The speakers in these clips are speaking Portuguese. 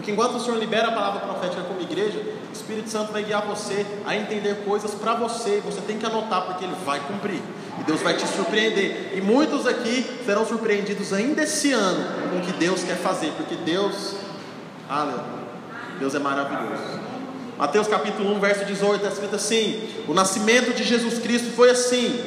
Porque enquanto o Senhor libera a palavra profética como igreja, o Espírito Santo vai guiar você a entender coisas para você. Você tem que anotar porque ele vai cumprir. E Deus vai te surpreender. E muitos aqui serão surpreendidos ainda esse ano com o que Deus quer fazer, porque Deus, aleluia, Deus é maravilhoso. Mateus capítulo 1, verso 18, está escrito assim: O nascimento de Jesus Cristo foi assim.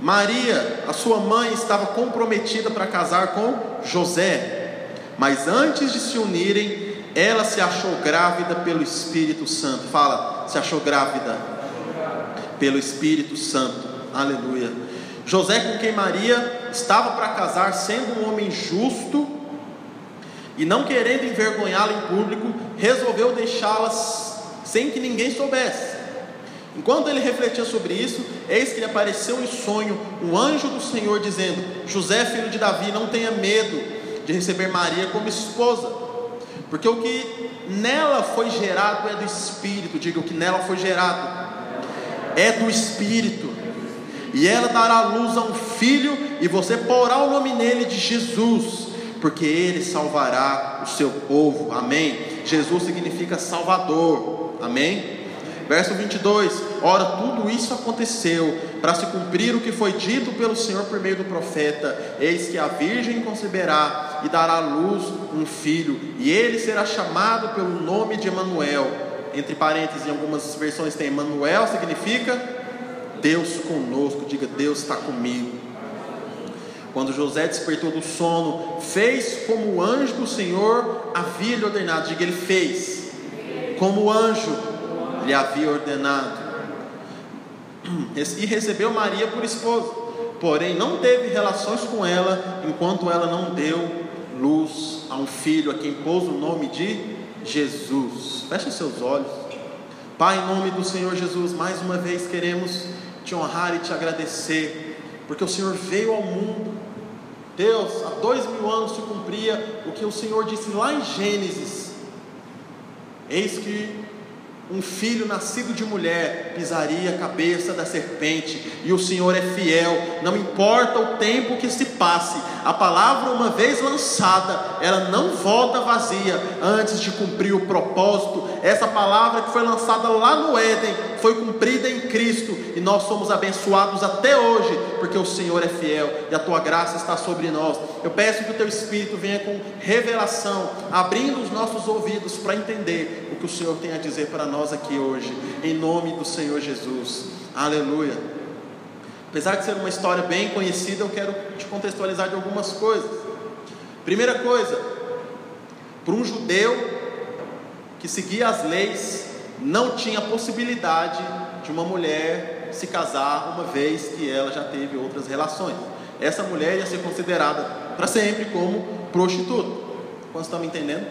Maria, a sua mãe, estava comprometida para casar com José, mas antes de se unirem, ela se achou grávida pelo Espírito Santo. Fala, se achou grávida pelo Espírito Santo. Aleluia. José, com quem Maria estava para casar, sendo um homem justo e não querendo envergonhá-la em público, resolveu deixá-las sem que ninguém soubesse. Enquanto ele refletia sobre isso, eis que lhe apareceu em sonho um anjo do Senhor dizendo: José, filho de Davi, não tenha medo de receber Maria como esposa, porque o que nela foi gerado é do Espírito. Diga o que nela foi gerado é do Espírito e ela dará luz a um filho, e você porá o nome nele de Jesus, porque ele salvará o seu povo. Amém. Jesus significa Salvador. Amém. Verso 22: Ora, tudo isso aconteceu para se cumprir o que foi dito pelo Senhor por meio do profeta: Eis que a Virgem conceberá e dará à luz um filho, e ele será chamado pelo nome de Emanuel. Entre parênteses, em algumas versões tem Emanuel, significa Deus conosco, diga Deus está comigo. Quando José despertou do sono, fez como o anjo do Senhor havia lhe ordenado, diga ele fez, como o anjo lhe havia ordenado, e recebeu Maria por esposa, porém não teve relações com ela, enquanto ela não deu luz a um filho, a quem pôs o nome de Jesus. Feche seus olhos. Pai, em nome do Senhor Jesus, mais uma vez queremos te honrar e te agradecer, porque o Senhor veio ao mundo. Deus, há dois mil anos se cumpria o que o Senhor disse lá em Gênesis: Eis que um filho nascido de mulher pisaria a cabeça da serpente, e o Senhor é fiel, não importa o tempo que se passe, a palavra, uma vez lançada, ela não volta vazia antes de cumprir o propósito. Essa palavra que foi lançada lá no Éden foi cumprida em Cristo, e nós somos abençoados até hoje, porque o Senhor é fiel e a tua graça está sobre nós. Eu peço que o teu Espírito venha com revelação, abrindo os nossos ouvidos para entender o que o Senhor tem a dizer para nós aqui hoje, em nome do Senhor Jesus. Aleluia. Apesar de ser uma história bem conhecida, eu quero te contextualizar de algumas coisas. Primeira coisa, para um judeu que seguia as leis, não tinha possibilidade de uma mulher se casar uma vez que ela já teve outras relações. Essa mulher ia ser considerada para sempre como prostituta. Quantos estão me entendendo?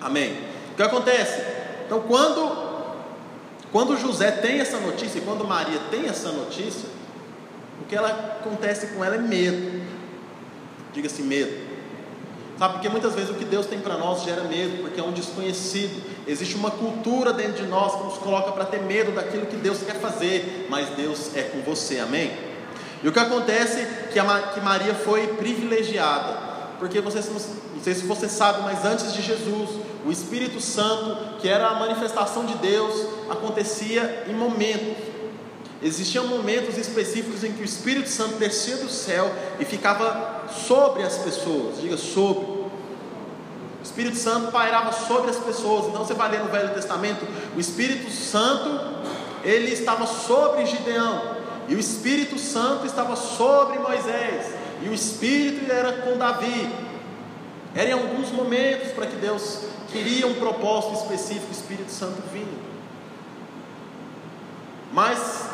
Amém. O que acontece? Então, quando quando José tem essa notícia, e quando Maria tem essa notícia, o que ela acontece com ela é medo. Diga-se medo. Sabe, porque muitas vezes o que Deus tem para nós gera medo, porque é um desconhecido. Existe uma cultura dentro de nós que nos coloca para ter medo daquilo que Deus quer fazer, mas Deus é com você, amém? E o que acontece é que, que Maria foi privilegiada, porque você, não sei se você sabe, mas antes de Jesus, o Espírito Santo, que era a manifestação de Deus, acontecia em momentos. Existiam momentos específicos em que o Espírito Santo descia do céu e ficava sobre as pessoas, diga sobre. O Espírito Santo pairava sobre as pessoas. Então você vai ler no Velho Testamento, o Espírito Santo, ele estava sobre Gideão, e o Espírito Santo estava sobre Moisés, e o Espírito era com Davi. Era em alguns momentos para que Deus queria um propósito específico, o Espírito Santo vinha. Mas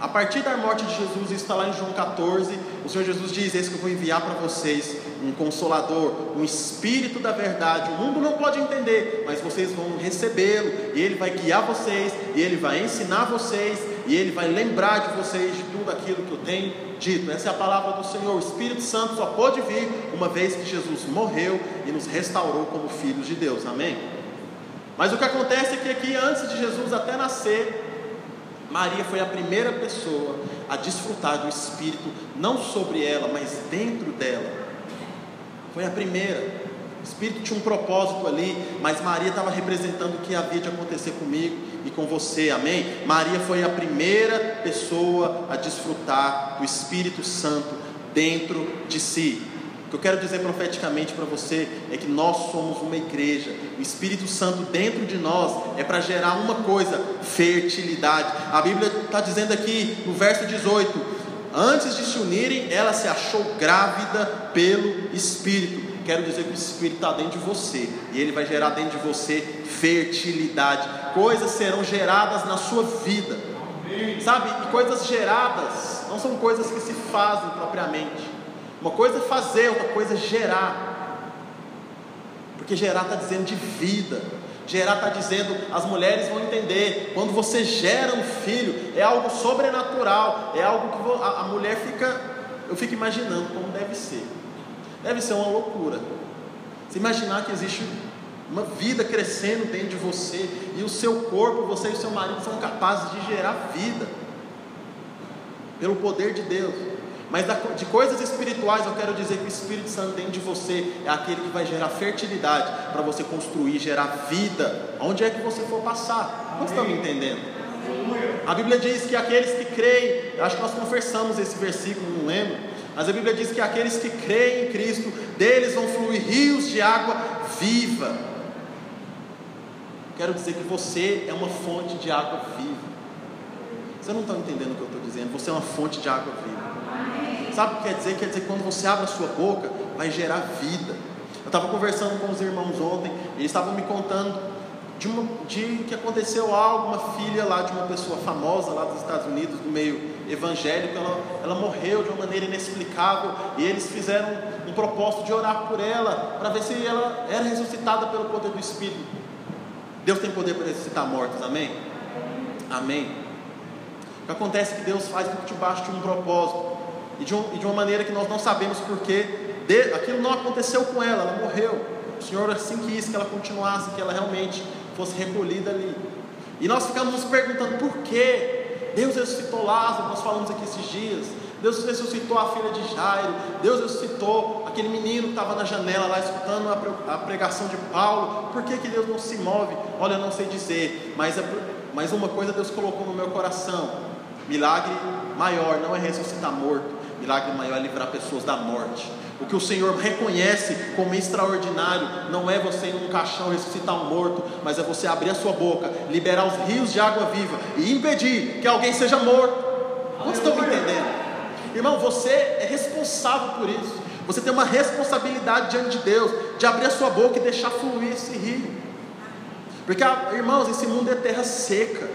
a partir da morte de Jesus, está lá em João 14, o Senhor Jesus diz: Eis que eu vou enviar para vocês um consolador, um espírito da verdade. O mundo não pode entender, mas vocês vão recebê-lo, e ele vai guiar vocês, e ele vai ensinar vocês, e ele vai lembrar de vocês de tudo aquilo que eu tenho dito. Essa é a palavra do Senhor. O Espírito Santo só pode vir uma vez que Jesus morreu e nos restaurou como filhos de Deus. Amém? Mas o que acontece é que aqui, antes de Jesus até nascer, Maria foi a primeira pessoa a desfrutar do Espírito, não sobre ela, mas dentro dela. Foi a primeira. O Espírito tinha um propósito ali, mas Maria estava representando o que havia de acontecer comigo e com você, amém? Maria foi a primeira pessoa a desfrutar do Espírito Santo dentro de si. O que eu quero dizer profeticamente para você é que nós somos uma igreja. O Espírito Santo dentro de nós é para gerar uma coisa: fertilidade. A Bíblia está dizendo aqui no verso 18: Antes de se unirem, ela se achou grávida pelo Espírito quero dizer que o Espírito está dentro de você e ele vai gerar dentro de você fertilidade. Coisas serão geradas na sua vida, sabe? E coisas geradas não são coisas que se fazem propriamente. Uma coisa é fazer, outra coisa é gerar, porque gerar está dizendo de vida. Gerar está dizendo, as mulheres vão entender, quando você gera um filho, é algo sobrenatural, é algo que a mulher fica, eu fico imaginando como deve ser. Deve ser uma loucura. Você imaginar que existe uma vida crescendo dentro de você e o seu corpo, você e o seu marido são capazes de gerar vida pelo poder de Deus. Mas de coisas espirituais eu quero dizer que o Espírito Santo dentro de você é aquele que vai gerar fertilidade para você construir, gerar vida, onde é que você for passar. Não estão me entendendo? A Bíblia diz que aqueles que creem, acho que nós conversamos esse versículo, não lembro, mas a Bíblia diz que aqueles que creem em Cristo, deles vão fluir rios de água viva. Quero dizer que você é uma fonte de água viva. Você não está entendendo o que eu estou dizendo? Você é uma fonte de água viva. Sabe o que quer dizer? Quer dizer que quando você abre a sua boca, vai gerar vida. Eu estava conversando com os irmãos ontem, eles estavam me contando de, uma, de que aconteceu algo, uma filha lá de uma pessoa famosa lá dos Estados Unidos, do meio evangélico, ela, ela morreu de uma maneira inexplicável e eles fizeram um propósito de orar por ela, para ver se ela era ressuscitada pelo poder do Espírito. Deus tem poder para ressuscitar mortos, amém? Amém. O que acontece é que Deus faz tudo debaixo de um propósito e de, um, e de uma maneira que nós não sabemos porquê. aquilo não aconteceu com ela, ela morreu. O Senhor assim quis que ela continuasse, que ela realmente fosse recolhida ali. E nós ficamos nos perguntando por quê? Deus ressuscitou Lázaro, nós falamos aqui esses dias. Deus ressuscitou a filha de Jairo. Deus ressuscitou aquele menino que estava na janela lá escutando a pregação de Paulo. Por que, que Deus não se move? Olha, eu não sei dizer, mas, é, mas uma coisa Deus colocou no meu coração: milagre maior não é ressuscitar morto, milagre maior é livrar pessoas da morte. O que o Senhor reconhece como extraordinário não é você ir num caixão ressuscitar um morto, mas é você abrir a sua boca, liberar os rios de água viva e impedir que alguém seja morto. Vocês estão me entendendo? Irmão, você é responsável por isso. Você tem uma responsabilidade diante de Deus de abrir a sua boca e deixar fluir esse rio. Porque, irmãos, esse mundo é terra seca.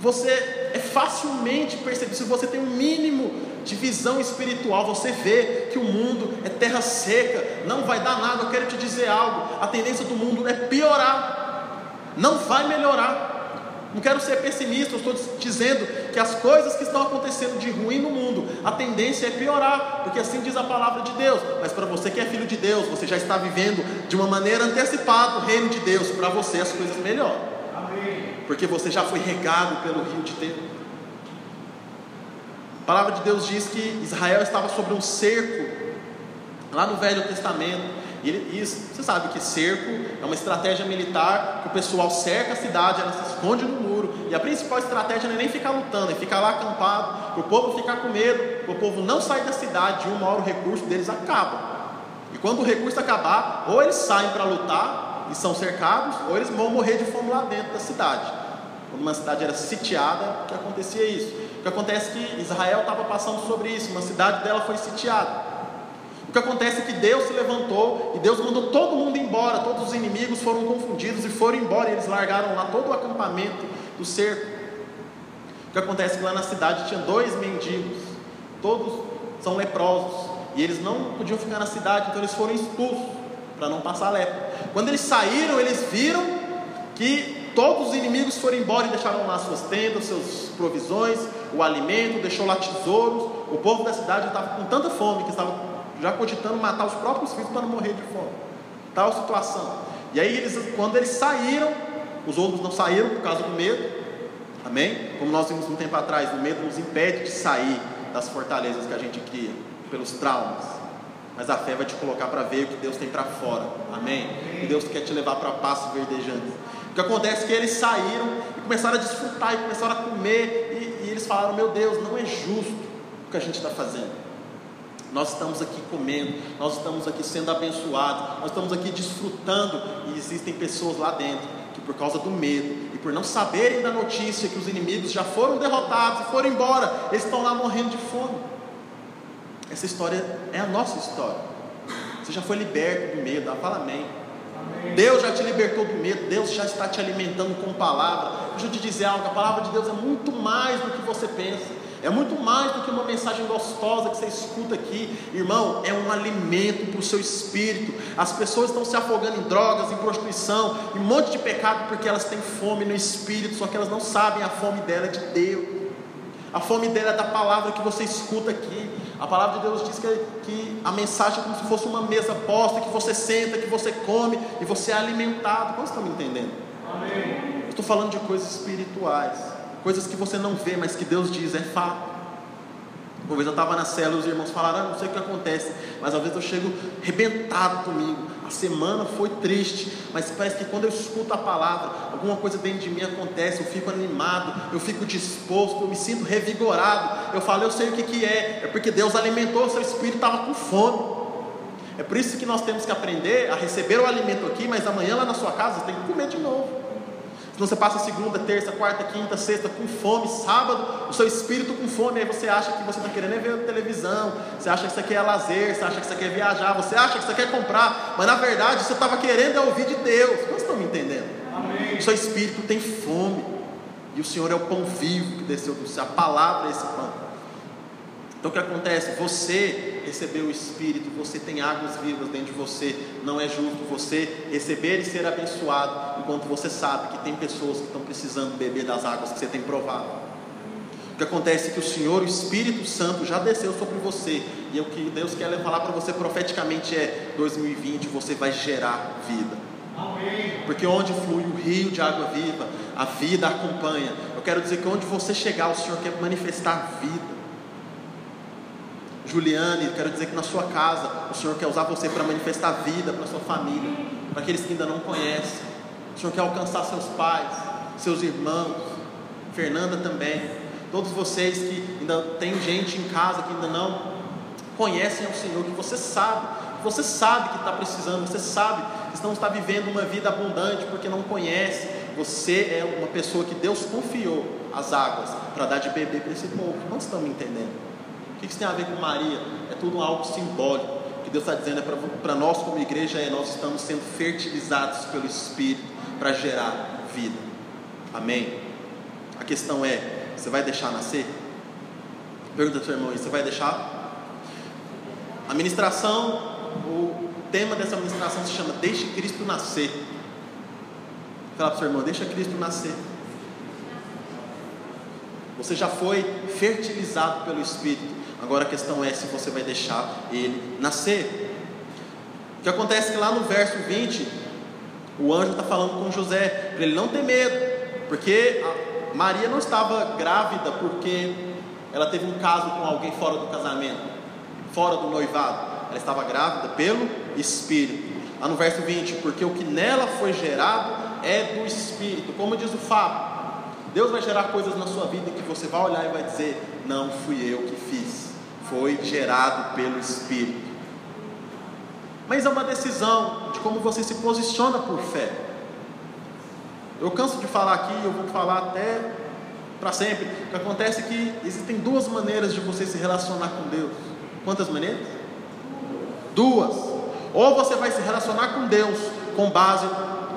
Você facilmente percebido, se você tem um mínimo de visão espiritual, você vê que o mundo é terra seca, não vai dar nada. Eu quero te dizer algo: a tendência do mundo é piorar, não vai melhorar. Não quero ser pessimista, eu estou dizendo que as coisas que estão acontecendo de ruim no mundo, a tendência é piorar, porque assim diz a palavra de Deus. Mas para você que é filho de Deus, você já está vivendo de uma maneira antecipada o reino de Deus, para você as coisas melhoram. Porque você já foi regado pelo rio de Deus. A palavra de Deus diz que Israel estava sobre um cerco, lá no Velho Testamento. E, ele, e você sabe que cerco é uma estratégia militar que o pessoal cerca a cidade, ela se esconde no muro. E a principal estratégia não é nem ficar lutando, é ficar lá acampado, para o povo ficar com medo, para o povo não sair da cidade. De uma hora o recurso deles acaba. E quando o recurso acabar, ou eles saem para lutar e são cercados, ou eles vão morrer de fome lá dentro da cidade. Quando uma cidade era sitiada, que acontecia isso. Que acontece é que Israel estava passando sobre isso, uma cidade dela foi sitiada. O que acontece é que Deus se levantou e Deus mandou todo mundo embora, todos os inimigos foram confundidos e foram embora, e eles largaram lá todo o acampamento do cerco. O que acontece é que lá na cidade tinha dois mendigos, todos são leprosos, e eles não podiam ficar na cidade, então eles foram expulsos para não passar lepra. Quando eles saíram, eles viram que Todos os inimigos foram embora e deixaram lá suas tendas, suas provisões, o alimento, deixou lá tesouros. O povo da cidade estava com tanta fome que estava já cogitando matar os próprios filhos para não morrer de fome. Tal situação. E aí, eles, quando eles saíram, os outros não saíram por causa do medo. Amém? Como nós vimos um tempo atrás, o medo nos impede de sair das fortalezas que a gente cria, pelos traumas. Mas a fé vai te colocar para ver o que Deus tem para fora. Amém? Que Deus quer te levar para passo verdejante. O que acontece é que eles saíram e começaram a desfrutar e começaram a comer, e, e eles falaram: Meu Deus, não é justo o que a gente está fazendo. Nós estamos aqui comendo, nós estamos aqui sendo abençoados, nós estamos aqui desfrutando, e existem pessoas lá dentro que, por causa do medo e por não saberem da notícia que os inimigos já foram derrotados e foram embora, eles estão lá morrendo de fome. Essa história é a nossa história. Você já foi liberto do medo, ah, fala amém. amém. Deus já te libertou do medo, Deus já está te alimentando com palavra. Deixa eu te dizer algo: a palavra de Deus é muito mais do que você pensa. É muito mais do que uma mensagem gostosa que você escuta aqui, irmão. É um alimento para o seu espírito. As pessoas estão se afogando em drogas, em prostituição, em um monte de pecado porque elas têm fome no espírito, só que elas não sabem a fome dela é de Deus. A fome dela é da palavra que você escuta aqui. A palavra de Deus diz que, que a mensagem é como se fosse uma mesa posta, que você senta, que você come e você é alimentado. Quantos estão me entendendo? Amém. estou falando de coisas espirituais coisas que você não vê, mas que Deus diz, é fato. Uma vez eu estava na célula, os irmãos falaram, ah, não sei o que acontece, mas às vezes eu chego arrebentado comigo. A semana foi triste, mas parece que quando eu escuto a palavra, alguma coisa dentro de mim acontece, eu fico animado, eu fico disposto, eu me sinto revigorado. Eu falo, eu sei o que, que é, é porque Deus alimentou o seu espírito, estava com fome. É por isso que nós temos que aprender a receber o alimento aqui, mas amanhã lá na sua casa você tem que comer de novo. Então você passa segunda, terça, quarta, quinta, sexta com fome, sábado, o seu espírito com fome, aí você acha que você está querendo ver televisão, você acha que isso aqui é lazer, você acha que isso aqui é viajar, você acha que você quer comprar, mas na verdade você estava querendo é ouvir de Deus. Vocês estão me entendendo? Amém. O seu espírito tem fome, e o Senhor é o pão vivo que desceu do céu, a palavra é esse pão. Então o que acontece? Você recebeu o Espírito, você tem águas vivas dentro de você. Não é justo você receber e ser abençoado, enquanto você sabe que tem pessoas que estão precisando beber das águas que você tem provado. O que acontece é que o Senhor, o Espírito Santo, já desceu sobre você. E o que Deus quer falar para você profeticamente é: 2020 você vai gerar vida. Porque onde flui o rio de água viva, a vida acompanha. Eu quero dizer que onde você chegar, o Senhor quer manifestar vida. Juliane, quero dizer que na sua casa o Senhor quer usar você para manifestar vida para sua família, para aqueles que ainda não conhecem. O Senhor quer alcançar seus pais, seus irmãos, Fernanda também, todos vocês que ainda tem gente em casa que ainda não conhecem ao Senhor, que você sabe, você sabe que está precisando, você sabe que não está vivendo uma vida abundante porque não conhece. Você é uma pessoa que Deus confiou as águas para dar de beber para esse povo. Não estão me entendendo? O que isso tem a ver com Maria? É tudo algo simbólico. Que Deus está dizendo é para nós, como igreja, é nós estamos sendo fertilizados pelo Espírito para gerar vida. Amém? A questão é: você vai deixar nascer? Pergunta ao seu irmão: você vai deixar? A ministração, o tema dessa ministração se chama Deixe Cristo nascer. Fala para o seu irmão: Deixa Cristo nascer. Você já foi fertilizado pelo Espírito. Agora a questão é se você vai deixar ele nascer. O que acontece é que lá no verso 20, o anjo está falando com José, para ele não ter medo, porque Maria não estava grávida porque ela teve um caso com alguém fora do casamento, fora do noivado. Ela estava grávida pelo Espírito. Lá no verso 20, porque o que nela foi gerado é do Espírito. Como diz o Fábio, Deus vai gerar coisas na sua vida que você vai olhar e vai dizer: Não fui eu que fiz foi gerado pelo Espírito. Mas é uma decisão de como você se posiciona por fé. Eu canso de falar aqui, eu vou falar até para sempre. O que acontece é que existem duas maneiras de você se relacionar com Deus. Quantas maneiras? Duas. Ou você vai se relacionar com Deus com base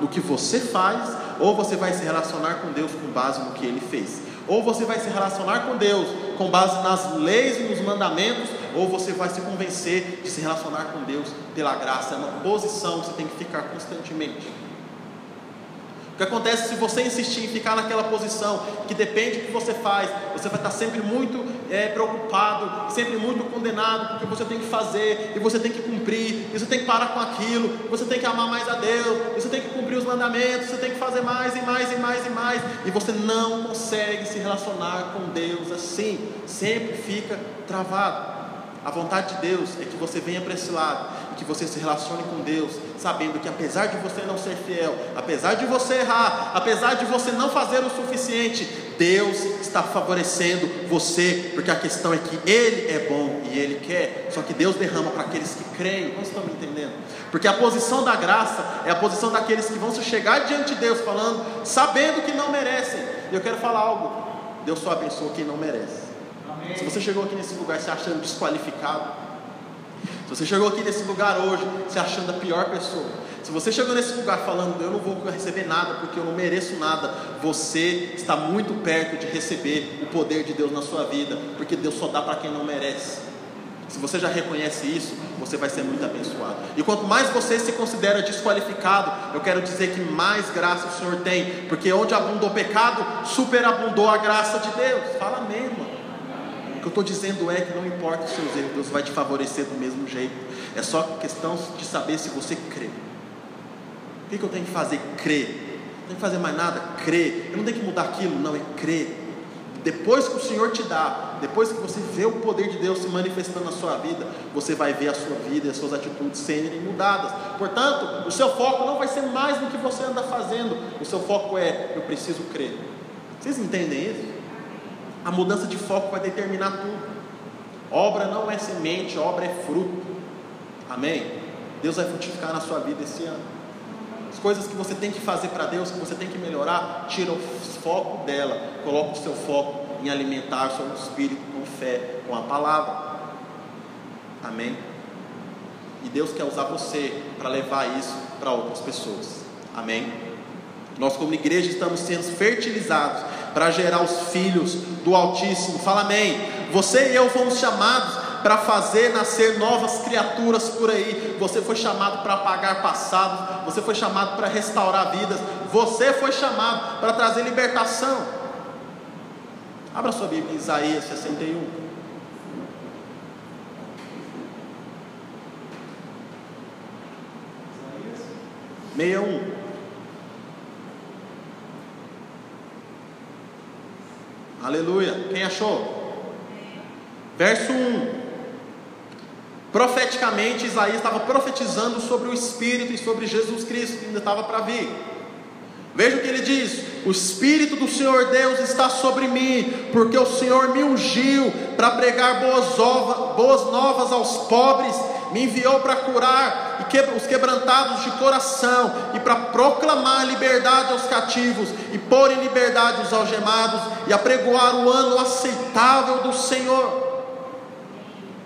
no que você faz, ou você vai se relacionar com Deus com base no que Ele fez. Ou você vai se relacionar com Deus com base nas leis e nos mandamentos, ou você vai se convencer de se relacionar com Deus pela graça. É uma posição que você tem que ficar constantemente que acontece se você insistir em ficar naquela posição que depende do que você faz, você vai estar sempre muito é, preocupado, sempre muito condenado porque você tem que fazer e você tem que cumprir, e você tem que parar com aquilo, você tem que amar mais a Deus, você tem que cumprir os mandamentos, você tem que fazer mais e mais e mais e mais, e você não consegue se relacionar com Deus assim, sempre fica travado. A vontade de Deus é que você venha para esse lado que você se relacione com Deus, sabendo que apesar de você não ser fiel, apesar de você errar, apesar de você não fazer o suficiente, Deus está favorecendo você, porque a questão é que Ele é bom e Ele quer, só que Deus derrama para aqueles que creem. Não estão me entendendo? Porque a posição da graça é a posição daqueles que vão se chegar diante de Deus falando, sabendo que não merecem. E eu quero falar algo: Deus só abençoa quem não merece. Se você chegou aqui nesse lugar se achando desqualificado, se você chegou aqui nesse lugar hoje se achando a pior pessoa, se você chegou nesse lugar falando, eu não vou receber nada porque eu não mereço nada, você está muito perto de receber o poder de Deus na sua vida, porque Deus só dá para quem não merece. Se você já reconhece isso, você vai ser muito abençoado. E quanto mais você se considera desqualificado, eu quero dizer que mais graça o Senhor tem, porque onde abundou o pecado, superabundou a graça de Deus. Fala mesmo. O que eu estou dizendo é que não importa os seus erros, Deus vai te favorecer do mesmo jeito. É só questão de saber se você crê. O que eu tenho que fazer? Crer. Não tem que fazer mais nada? Crer. Eu não tenho que mudar aquilo? Não, é crer. Depois que o Senhor te dá, depois que você vê o poder de Deus se manifestando na sua vida, você vai ver a sua vida e as suas atitudes serem mudadas. Portanto, o seu foco não vai ser mais no que você anda fazendo, o seu foco é: eu preciso crer. Vocês entendem isso? A mudança de foco vai determinar tudo. Obra não é semente, obra é fruto. Amém? Deus vai frutificar na sua vida esse ano. As coisas que você tem que fazer para Deus, que você tem que melhorar, tira o foco dela, coloca o seu foco em alimentar o seu espírito com fé, com a palavra. Amém? E Deus quer usar você para levar isso para outras pessoas. Amém? Nós, como igreja, estamos sendo fertilizados para gerar os filhos do Altíssimo. Fala amém. Você e eu fomos chamados para fazer nascer novas criaturas por aí. Você foi chamado para apagar passados, você foi chamado para restaurar vidas, você foi chamado para trazer libertação. Abra sua Bíblia Isaías 61. Meia um. Aleluia. Quem achou? Verso 1. Profeticamente, Isaías estava profetizando sobre o Espírito e sobre Jesus Cristo que ainda estava para vir. Veja o que ele diz: O Espírito do Senhor Deus está sobre mim, porque o Senhor me ungiu para pregar boas, boas novas aos pobres, me enviou para curar os quebrantados de coração e para proclamar liberdade aos cativos e pôr em liberdade os algemados e apregoar o ano aceitável do Senhor.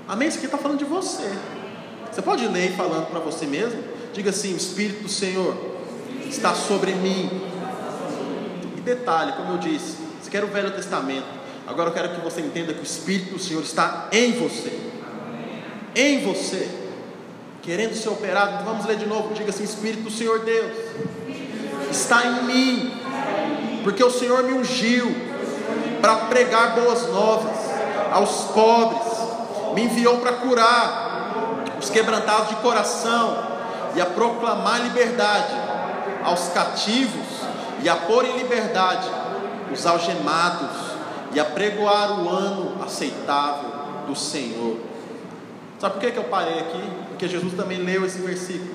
Amém? Isso aqui está falando de você. Você pode ler falando para você mesmo? Diga assim: o Espírito do Senhor está sobre mim. E detalhe, como eu disse, você quer o Velho Testamento. Agora eu quero que você entenda que o Espírito do Senhor está em você. Em você. Querendo ser operado. Então vamos ler de novo. Diga assim: Espírito do Senhor Deus está em mim. Porque o Senhor me ungiu para pregar boas novas aos pobres me enviou para curar os quebrantados de coração e a proclamar liberdade aos cativos e a pôr em liberdade os algemados e a pregoar o ano aceitável do Senhor. Sabe por que, que eu parei aqui? Porque Jesus também leu esse versículo.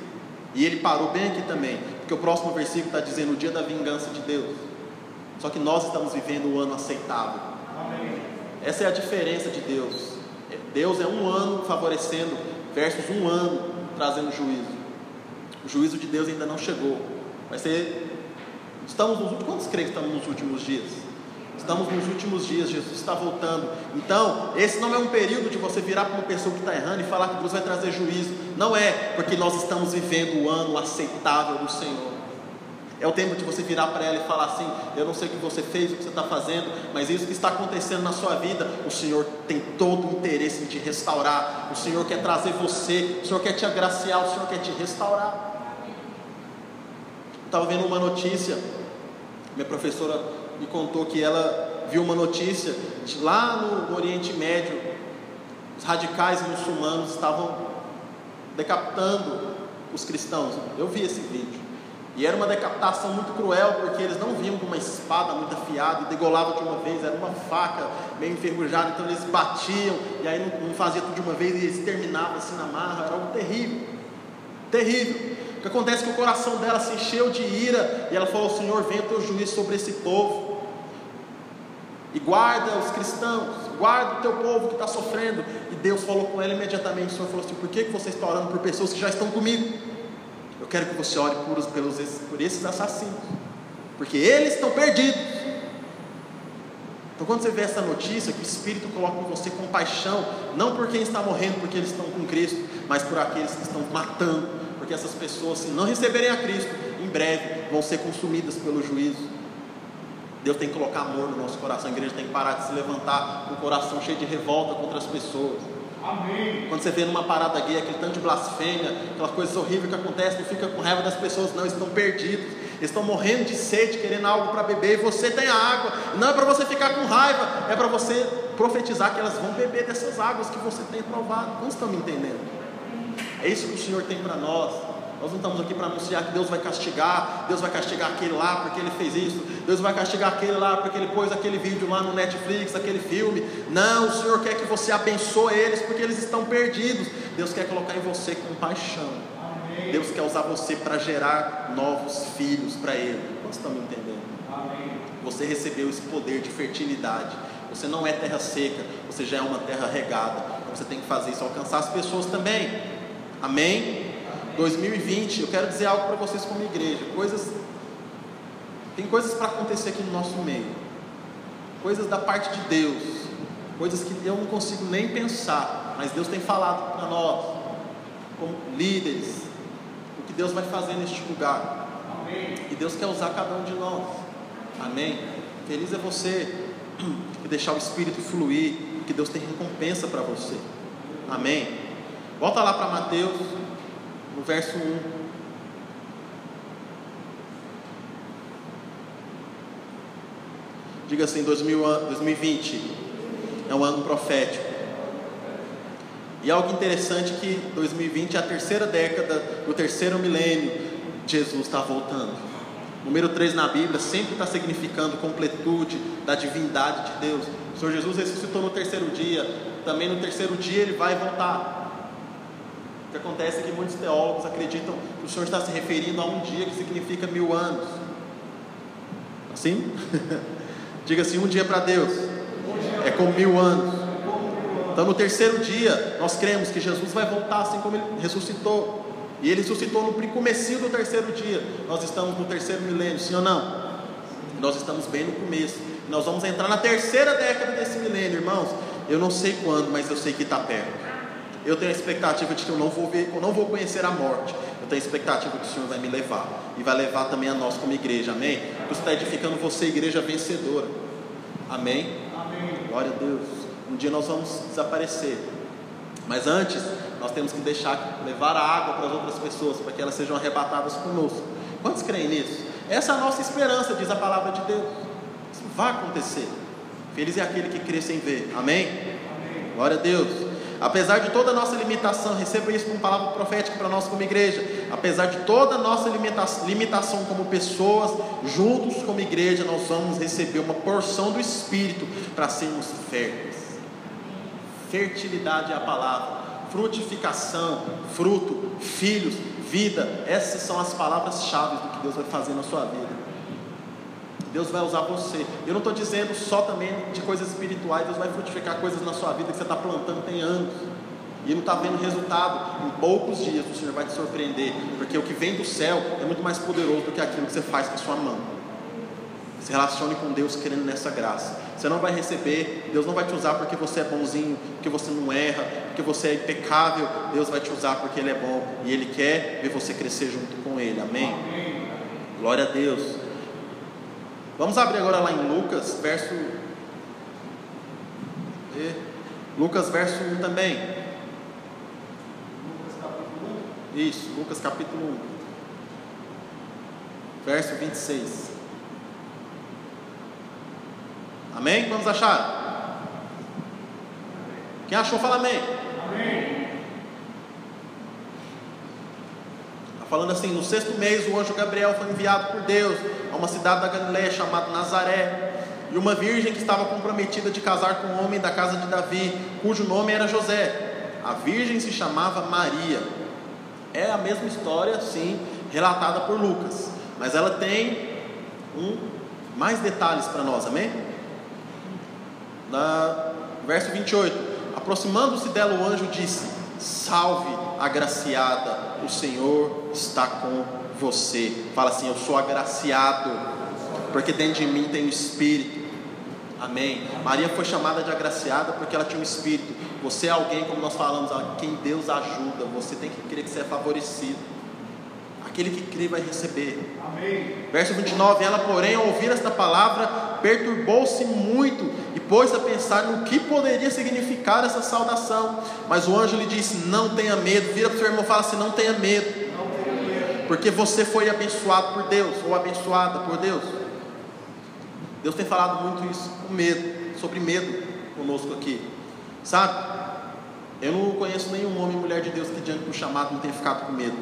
E ele parou bem aqui também. Porque o próximo versículo está dizendo o dia da vingança de Deus. Só que nós estamos vivendo o ano aceitável. Amém. Essa é a diferença de Deus. Deus é um ano favorecendo, versus um ano trazendo juízo. O juízo de Deus ainda não chegou. Vai ser. Estamos nos Quantos creem que estamos nos últimos dias? Estamos nos últimos dias, Jesus está voltando. Então, esse não é um período de você virar para uma pessoa que está errando e falar que Deus vai trazer juízo. Não é, porque nós estamos vivendo o ano aceitável do Senhor. É o tempo de você virar para ela e falar assim: Eu não sei o que você fez, o que você está fazendo, mas isso que está acontecendo na sua vida, o Senhor tem todo o interesse em te restaurar. O Senhor quer trazer você, o Senhor quer te agraciar, o Senhor quer te restaurar. Estava vendo uma notícia, minha professora me contou que ela viu uma notícia de lá no Oriente Médio, os radicais muçulmanos estavam decapitando os cristãos. Eu vi esse vídeo. E era uma decapitação muito cruel, porque eles não vinham com uma espada muito afiada e degolavam de uma vez, era uma faca meio enferrujada, então eles batiam, e aí não, não fazia tudo de uma vez e eles terminavam assim na marra, era algo terrível, terrível. O que acontece é que o coração dela se encheu de ira, e ela falou: Senhor, venha teu juízo sobre esse povo, e guarda os cristãos, guarda o teu povo que está sofrendo. E Deus falou com ela imediatamente: O Senhor falou assim: Por que, que você está orando por pessoas que já estão comigo? Quero que você ore por, pelos, por esses assassinos, porque eles estão perdidos. Então, quando você vê essa notícia, que o Espírito coloca em você compaixão, não por quem está morrendo, porque eles estão com Cristo, mas por aqueles que estão matando, porque essas pessoas, se não receberem a Cristo, em breve vão ser consumidas pelo juízo. Deus tem que colocar amor no nosso coração, a igreja tem que parar de se levantar com o coração cheio de revolta contra as pessoas. Quando você vê numa parada gay aquele tanto de blasfêmia, aquelas coisas horríveis que acontecem, não fica com raiva das pessoas, não, estão perdidos, estão morrendo de sede, querendo algo para beber, e você tem água, não é para você ficar com raiva, é para você profetizar que elas vão beber dessas águas que você tem provado. Não estão me entendendo? É isso que o Senhor tem para nós. Nós não estamos aqui para anunciar que Deus vai castigar, Deus vai castigar aquele lá porque ele fez isso, Deus vai castigar aquele lá porque ele pôs aquele vídeo lá no Netflix, aquele filme. Não, o Senhor quer que você abençoe eles porque eles estão perdidos. Deus quer colocar em você compaixão. Amém. Deus quer usar você para gerar novos filhos para Ele. Nós estamos entendendo? Amém. Você recebeu esse poder de fertilidade. Você não é terra seca, você já é uma terra regada. Então você tem que fazer isso, alcançar as pessoas também. Amém? 2020, eu quero dizer algo para vocês como igreja. Coisas tem coisas para acontecer aqui no nosso meio. Coisas da parte de Deus. Coisas que eu não consigo nem pensar, mas Deus tem falado para nós, como líderes, o que Deus vai fazer neste lugar. Amém. E Deus quer usar cada um de nós. Amém. Feliz é você que deixar o Espírito fluir, que Deus tem recompensa para você. Amém. Volta lá para Mateus no verso 1. Diga assim: 2020 é um ano profético. E algo interessante que 2020 é a terceira década do terceiro milênio. Jesus está voltando. Número 3 na Bíblia sempre está significando completude da divindade de Deus. O Senhor Jesus ressuscitou no terceiro dia. Também no terceiro dia ele vai voltar. O que acontece é que muitos teólogos acreditam que o Senhor está se referindo a um dia que significa mil anos. Assim? Diga assim: um dia para Deus é como mil anos. Então, no terceiro dia, nós cremos que Jesus vai voltar assim como ele ressuscitou. E ele ressuscitou no comecinho do terceiro dia. Nós estamos no terceiro milênio, sim ou não? Nós estamos bem no começo. Nós vamos entrar na terceira década desse milênio, irmãos. Eu não sei quando, mas eu sei que está perto. Eu tenho a expectativa de que eu não vou ver, eu não vou conhecer a morte. Eu tenho a expectativa que o Senhor vai me levar e vai levar também a nós como igreja. Amém? Você está edificando você, igreja vencedora. Amém? Amém? Glória a Deus. Um dia nós vamos desaparecer. Mas antes, nós temos que deixar levar a água para as outras pessoas, para que elas sejam arrebatadas conosco. Quantos creem nisso? Essa é a nossa esperança, diz a palavra de Deus. Isso vai acontecer. Feliz é aquele que crê sem ver. Amém? Amém. Glória a Deus. Apesar de toda a nossa limitação, receba isso como palavra profética para nós como igreja. Apesar de toda a nossa limitação como pessoas, juntos como igreja, nós vamos receber uma porção do Espírito para sermos férteis. Fertilidade é a palavra. Frutificação, fruto, filhos, vida. Essas são as palavras-chave do que Deus vai fazer na sua vida. Deus vai usar você. Eu não estou dizendo só também de coisas espirituais, Deus vai frutificar coisas na sua vida que você está plantando tem anos. E não está vendo resultado. Em poucos dias o Senhor vai te surpreender. Porque o que vem do céu é muito mais poderoso do que aquilo que você faz com a sua mão. Se relacione com Deus querendo nessa graça. Você não vai receber, Deus não vai te usar porque você é bonzinho, porque você não erra, porque você é impecável. Deus vai te usar porque Ele é bom e Ele quer ver você crescer junto com Ele. Amém? Amém. Glória a Deus. Vamos abrir agora lá em Lucas, verso. Lucas, verso 1 também. Lucas capítulo 1. Isso, Lucas capítulo 1. Verso 26. Amém? Vamos achar? Quem achou, fala amém. Amém. Falando assim: no sexto mês o anjo Gabriel foi enviado por Deus a uma cidade da Galiléia chamada Nazaré. E uma virgem que estava comprometida de casar com um homem da casa de Davi, cujo nome era José. A virgem se chamava Maria. É a mesma história, sim, relatada por Lucas, mas ela tem um mais detalhes para nós, amém? Na verso 28. Aproximando-se dela, o anjo disse: Salve, agraciada, o Senhor está com você. Fala assim: Eu sou agraciado, porque dentro de mim tem o Espírito. Amém. Maria foi chamada de agraciada porque ela tinha um Espírito. Você é alguém, como nós falamos, a quem Deus ajuda. Você tem que crer que você é favorecido. Aquele que crê vai receber. Amém. Verso 29: Ela, porém, ao ouvir esta palavra, perturbou-se muito pôs a pensar no que poderia significar essa saudação. Mas o anjo lhe disse: Não tenha medo. Vira para o seu irmão e fala assim: Não tenha medo. Porque você foi abençoado por Deus, ou abençoada por Deus. Deus tem falado muito isso, com medo, sobre medo conosco aqui. Sabe? Eu não conheço nenhum homem e mulher de Deus que diante do chamado não tenha ficado com medo.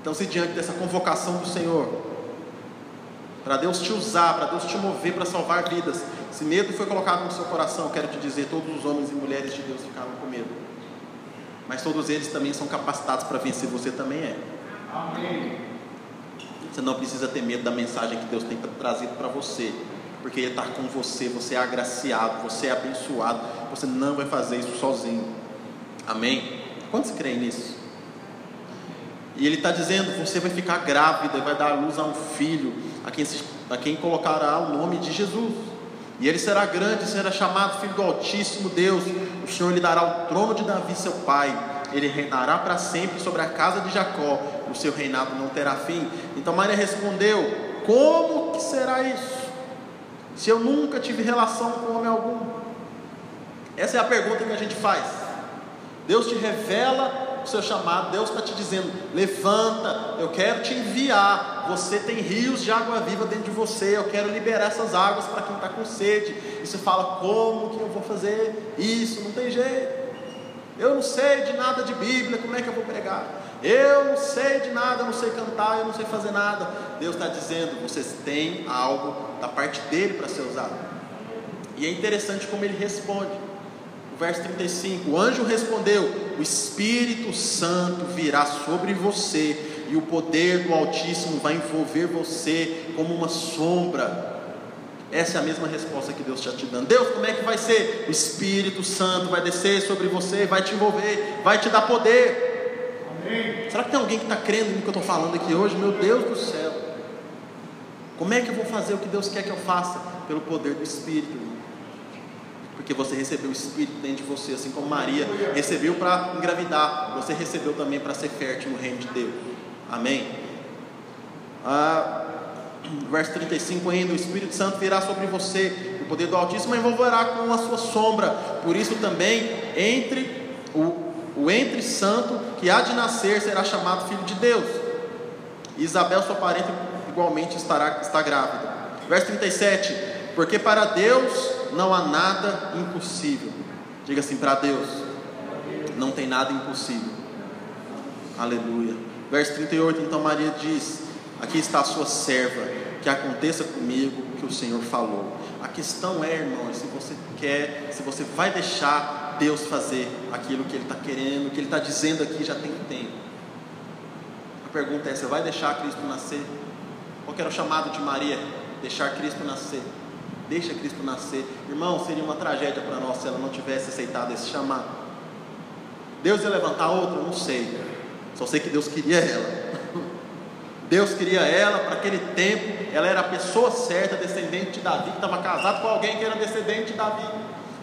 Então, se diante dessa convocação do Senhor, para Deus te usar, para Deus te mover para salvar vidas, se medo foi colocado no seu coração, quero te dizer: todos os homens e mulheres de Deus ficaram com medo, mas todos eles também são capacitados para vencer, você também é. Amém. Você não precisa ter medo da mensagem que Deus tem trazido para você, porque Ele está com você, você é agraciado, você é abençoado, você não vai fazer isso sozinho. Amém? Quantos creem nisso? E ele está dizendo: você vai ficar grávida e vai dar à luz a um filho, a quem, a quem colocará o nome de Jesus. E ele será grande, será chamado Filho do Altíssimo Deus. O Senhor lhe dará o trono de Davi, seu pai. Ele reinará para sempre sobre a casa de Jacó. O seu reinado não terá fim. Então Maria respondeu: Como que será isso? Se eu nunca tive relação com homem algum? Essa é a pergunta que a gente faz. Deus te revela o seu chamado, Deus está te dizendo: levanta, eu quero te enviar. Você tem rios de água viva dentro de você, eu quero liberar essas águas para quem está com sede. E você fala: como que eu vou fazer isso? Não tem jeito. Eu não sei de nada de Bíblia, como é que eu vou pregar? Eu não sei de nada, eu não sei cantar, eu não sei fazer nada. Deus está dizendo: vocês têm algo da parte dele para ser usado. E é interessante como ele responde verso 35: O anjo respondeu: O Espírito Santo virá sobre você, e o poder do Altíssimo vai envolver você como uma sombra. Essa é a mesma resposta que Deus está te dando. Deus, como é que vai ser? O Espírito Santo vai descer sobre você, vai te envolver, vai te dar poder. Amém. Será que tem alguém que está crendo no que eu estou falando aqui hoje? Meu Deus do céu. Como é que eu vou fazer o que Deus quer que eu faça? Pelo poder do Espírito porque você recebeu o Espírito dentro de você, assim como Maria recebeu para engravidar, você recebeu também para ser fértil no reino de Deus. Amém? Ah, verso 35 ainda: O Espírito Santo virá sobre você, o poder do Altíssimo envolverá com a sua sombra, por isso também, entre o, o entre santo que há de nascer será chamado filho de Deus. Isabel, sua parente, igualmente estará, está grávida. Verso 37: Porque para Deus não há nada impossível. Diga assim: para Deus, não tem nada impossível. Aleluia. Verso 38, então Maria diz: Aqui está a sua serva, que aconteça comigo o que o Senhor falou. A questão é, irmão, se você quer, se você vai deixar Deus fazer aquilo que Ele está querendo, que Ele está dizendo aqui já tem tempo. A pergunta é: você vai deixar Cristo nascer? Qual era o chamado de Maria? Deixar Cristo nascer. Deixa Cristo nascer. Irmão, seria uma tragédia para nós se ela não tivesse aceitado esse chamado. Deus ia levantar outra? Não sei. Só sei que Deus queria ela. Deus queria ela para aquele tempo. Ela era a pessoa certa, descendente de Davi, que estava casado com alguém que era descendente de Davi.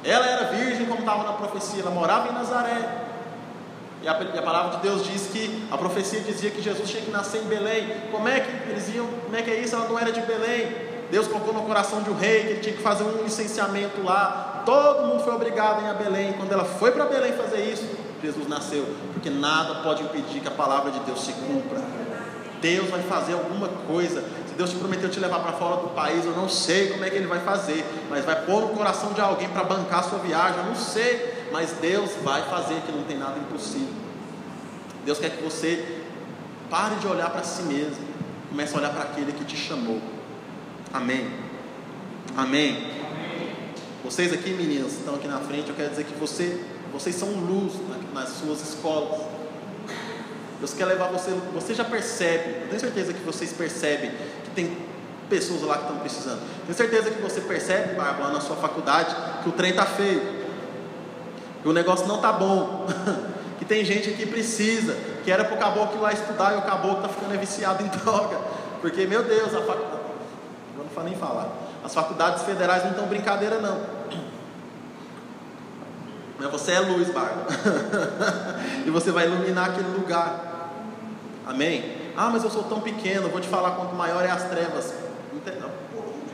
Ela era virgem, como estava na profecia. Ela morava em Nazaré. E a, a, palavra de Deus diz que a profecia dizia que Jesus tinha que nascer em Belém. Como é que eles iam? Como é que é isso? Ela não era de Belém. Deus colocou no coração de um rei que ele tinha que fazer um licenciamento lá. Todo mundo foi obrigado a ir a Belém. Quando ela foi para Belém fazer isso, Jesus nasceu. Porque nada pode impedir que a palavra de Deus se cumpra. Deus vai fazer alguma coisa. Se Deus te prometeu te levar para fora do país, eu não sei como é que Ele vai fazer, mas vai pôr no coração de alguém para bancar a sua viagem, eu não sei, mas Deus vai fazer que não tem nada impossível. Deus quer que você Pare de olhar para si mesmo. Comece a olhar para aquele que te chamou. Amém. Amém. Vocês aqui, meninas, estão aqui na frente, eu quero dizer que você, vocês são luz nas suas escolas. Deus quer levar você, você já percebe, eu tenho certeza que vocês percebem que tem pessoas lá que estão precisando. Tenho certeza que você percebe, Bárbara, na sua faculdade, que o trem está feio, que o negócio não está bom, que tem gente que precisa, que era para o caboclo lá estudar e o caboclo está ficando viciado em droga, porque, meu Deus, a faculdade, nem falar, as faculdades federais não estão brincadeira não. Mas você é luz, Bárbara. e você vai iluminar aquele lugar. Amém? Ah, mas eu sou tão pequeno, vou te falar quanto maior é as trevas.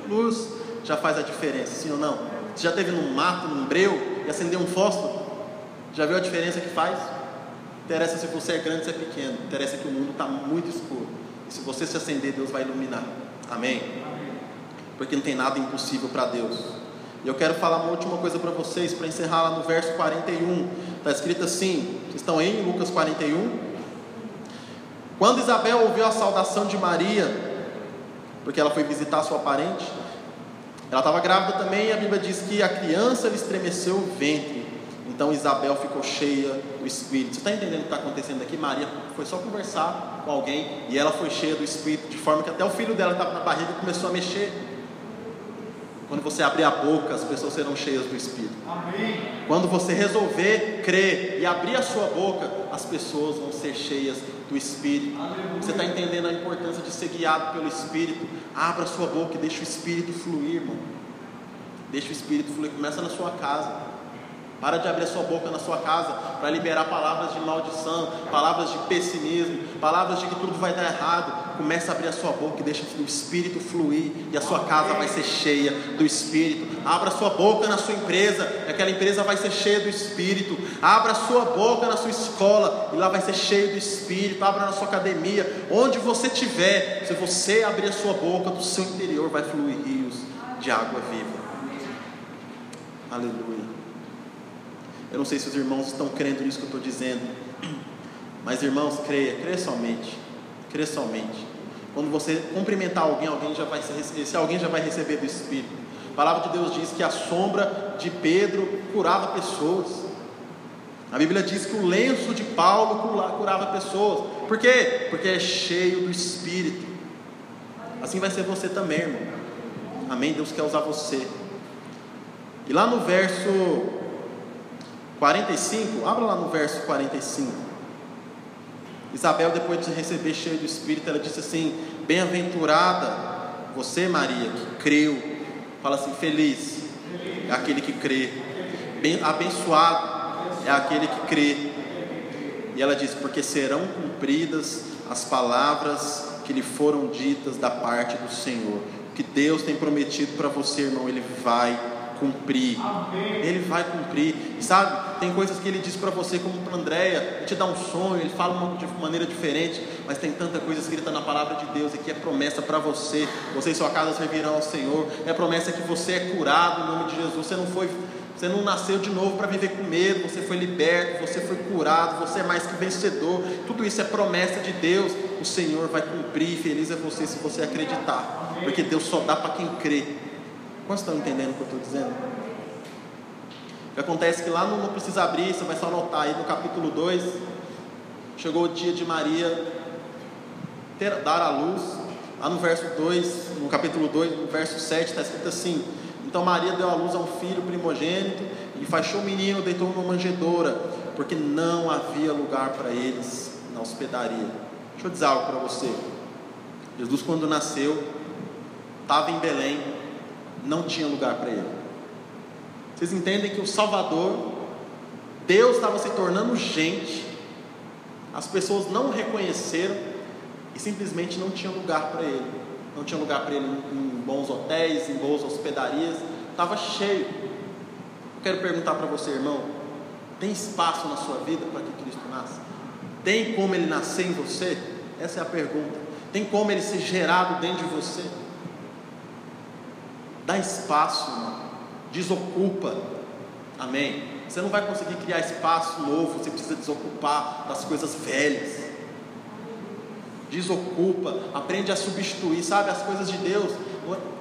Luz já faz a diferença, sim ou não? Você já teve num mato, num breu, e acendeu um fósforo? Já viu a diferença que faz? Interessa se você é grande ou se é pequeno. Interessa que o mundo está muito escuro. E se você se acender, Deus vai iluminar. Amém? Porque não tem nada impossível para Deus. E eu quero falar uma última coisa para vocês, para encerrar lá no verso 41. Está escrito assim: estão aí em Lucas 41? Quando Isabel ouviu a saudação de Maria, porque ela foi visitar sua parente. Ela estava grávida também, e a Bíblia diz que a criança lhe estremeceu o ventre. Então Isabel ficou cheia do Espírito. Você está entendendo o que está acontecendo aqui? Maria foi só conversar com alguém e ela foi cheia do Espírito, de forma que até o filho dela estava na barriga e começou a mexer. Quando você abrir a boca, as pessoas serão cheias do Espírito. Amém. Quando você resolver crer e abrir a sua boca, as pessoas vão ser cheias do Espírito. Aleluia. Você está entendendo a importância de ser guiado pelo Espírito? Abra a sua boca e deixa o Espírito fluir, irmão. Deixa o Espírito fluir. Começa na sua casa. Para de abrir a sua boca na sua casa para liberar palavras de maldição, palavras de pessimismo, palavras de que tudo vai dar errado. Começa a abrir a sua boca e deixa o Espírito fluir e a sua casa vai ser cheia do Espírito. Abra sua boca na sua empresa e aquela empresa vai ser cheia do Espírito. Abra sua boca na sua escola e lá vai ser cheio do Espírito. Abra na sua academia, onde você estiver, se você abrir a sua boca, do seu interior vai fluir rios de água viva. Aleluia. Eu não sei se os irmãos estão crendo nisso que eu estou dizendo, mas irmãos, creia, creia somente, creia somente. Quando você cumprimentar alguém, alguém já vai se alguém já vai receber do Espírito. A palavra de Deus diz que a sombra de Pedro curava pessoas. A Bíblia diz que o lenço de Paulo curava pessoas. Por quê? Porque é cheio do Espírito. Assim vai ser você também, irmão. Amém? Deus quer usar você. E lá no verso 45, abra lá no verso 45. Isabel, depois de receber cheio do Espírito, ela disse assim: Bem-aventurada você, Maria, que creu. Fala assim: Feliz é aquele que crê. Bem, abençoado é aquele que crê. E ela diz: Porque serão cumpridas as palavras que lhe foram ditas da parte do Senhor. O que Deus tem prometido para você, irmão, Ele vai cumprir. Ele vai cumprir. E sabe, tem coisas que ele diz para você, como para Andréia, ele te dá um sonho, ele fala de maneira diferente, mas tem tanta coisa escrita na palavra de Deus e que é promessa para você. Você e sua casa servirão ao Senhor. É promessa que você é curado em nome de Jesus. Você não foi. Você não nasceu de novo para viver com medo, você foi liberto, você foi curado, você é mais que vencedor. Tudo isso é promessa de Deus. O Senhor vai cumprir. Feliz é você se você acreditar, porque Deus só dá para quem crê. Quantos estão entendendo o que eu estou dizendo? O que acontece é que lá não, não precisa abrir, você vai só anotar aí no capítulo 2. Chegou o dia de Maria ter, dar a luz. Lá no verso 2, no capítulo 2, no verso 7, está escrito assim: Então Maria deu a luz a um filho primogênito, e fachou o menino, deitou numa manjedoura, porque não havia lugar para eles na hospedaria. Deixa eu dizer algo para você. Jesus, quando nasceu, estava em Belém, não tinha lugar para ele. Vocês entendem que o Salvador, Deus estava se tornando gente, as pessoas não reconheceram e simplesmente não tinha lugar para ele. Não tinha lugar para ele em bons hotéis, em boas hospedarias, estava cheio. Eu quero perguntar para você, irmão: tem espaço na sua vida para que Cristo nasça? Tem como ele nascer em você? Essa é a pergunta. Tem como ele ser gerado dentro de você? Dá espaço, irmão. Desocupa. Amém? Você não vai conseguir criar espaço novo, você precisa desocupar das coisas velhas. desocupa, aprende a substituir, sabe, as coisas de Deus.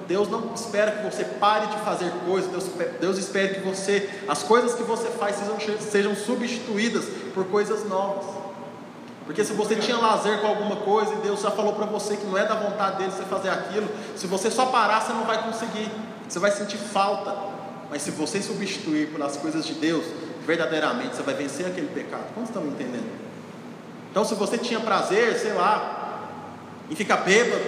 Deus não espera que você pare de fazer coisas, Deus, Deus espera que você, as coisas que você faz sejam, sejam substituídas por coisas novas. Porque se você tinha lazer com alguma coisa e Deus já falou para você que não é da vontade dele você fazer aquilo, se você só parar, você não vai conseguir, você vai sentir falta. Mas se você substituir pelas coisas de Deus, verdadeiramente você vai vencer aquele pecado. Como estão entendendo? Então, se você tinha prazer, sei lá, em ficar bêbado,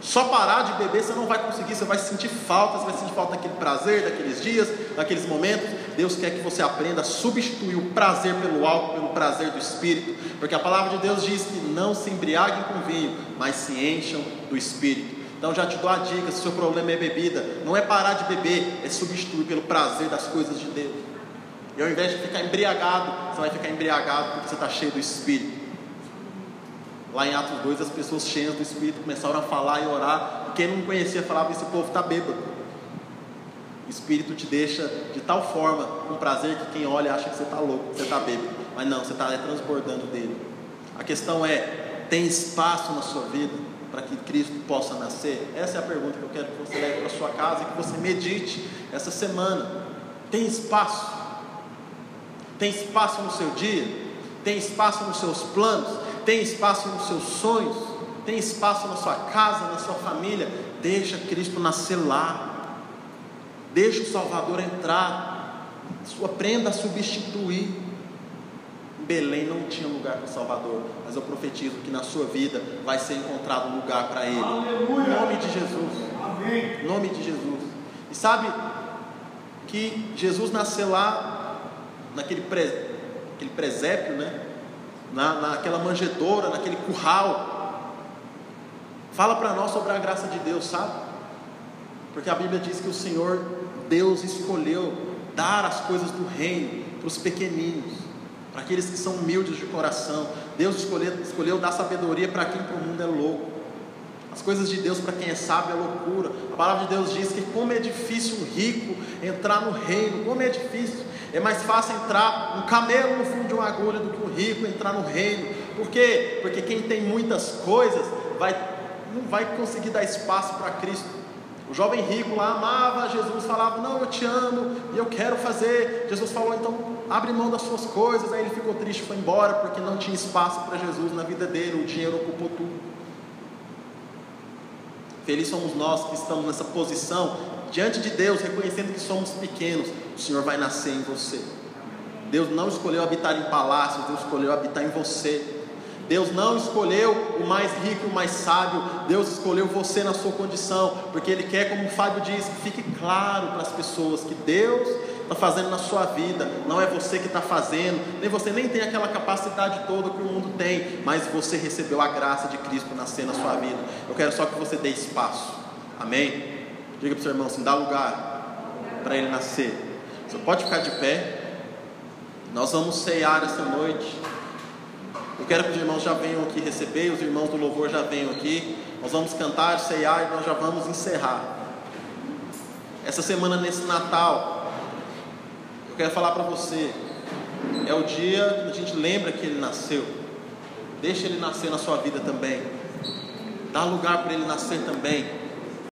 só parar de beber você não vai conseguir, você vai sentir falta, você vai sentir falta daquele prazer, daqueles dias, daqueles momentos. Deus quer que você aprenda a substituir o prazer pelo álcool, pelo prazer do Espírito, porque a palavra de Deus diz que não se embriaguem com vinho, mas se encham do Espírito. Então já te dou a dica: se o seu problema é bebida, não é parar de beber, é substituir pelo prazer das coisas de Deus. E ao invés de ficar embriagado, você vai ficar embriagado porque você está cheio do Espírito. Lá em Atos 2, as pessoas cheias do Espírito começaram a falar e orar. E quem não conhecia falava: Esse povo está bêbado. O Espírito te deixa de tal forma com prazer que quem olha acha que você está louco, que você está bêbado. Mas não, você está transbordando dele. A questão é: tem espaço na sua vida para que Cristo possa nascer? Essa é a pergunta que eu quero que você leve para sua casa e que você medite essa semana. Tem espaço? Tem espaço no seu dia? Tem espaço nos seus planos? tem espaço nos seus sonhos, tem espaço na sua casa, na sua família. Deixa Cristo nascer lá, deixa o Salvador entrar, aprenda a substituir. Belém não tinha lugar para o Salvador, mas eu profetizo que na sua vida vai ser encontrado lugar para Ele. Aleluia. Em nome de Jesus. Amém. Em nome de Jesus. E sabe que Jesus nasceu lá, naquele pre, aquele presépio, né? na, naquela manjedoura, naquele curral. Fala para nós sobre a graça de Deus, sabe? Porque a Bíblia diz que o Senhor, Deus, escolheu dar as coisas do reino para os pequeninos, aqueles que são humildes de coração. Deus escolheu, escolheu dar sabedoria para quem para o mundo é louco. As coisas de Deus para quem é sábio é loucura. A palavra de Deus diz que como é difícil um rico entrar no reino, como é difícil. É mais fácil entrar um camelo no fundo de uma agulha do que um rico entrar no reino. Por quê? Porque quem tem muitas coisas vai, não vai conseguir dar espaço para Cristo. O jovem rico lá amava Jesus, falava: Não, eu te amo e eu quero fazer. Jesus falou: Então abre mão das suas coisas. Aí ele ficou triste foi embora porque não tinha espaço para Jesus na vida dele. O dinheiro ocupou tudo. Felizes somos nós que estamos nessa posição diante de Deus, reconhecendo que somos pequenos, o Senhor vai nascer em você. Deus não escolheu habitar em palácios, Deus escolheu habitar em você. Deus não escolheu o mais rico, o mais sábio, Deus escolheu você na sua condição, porque Ele quer, como o Fábio diz, que fique claro para as pessoas que Deus está fazendo na sua vida, não é você que está fazendo, nem você nem tem aquela capacidade toda que o mundo tem, mas você recebeu a graça de Cristo nascer na sua vida. Eu quero só que você dê espaço, amém? Diga para o seu irmão assim: dá lugar para ele nascer. Você pode ficar de pé. Nós vamos ceiar essa noite. Eu quero que os irmãos já venham aqui receber, os irmãos do louvor já venham aqui. Nós vamos cantar, ceiar e nós já vamos encerrar. Essa semana, nesse Natal, eu quero falar para você: é o dia que a gente lembra que ele nasceu. Deixa ele nascer na sua vida também. Dá lugar para ele nascer também.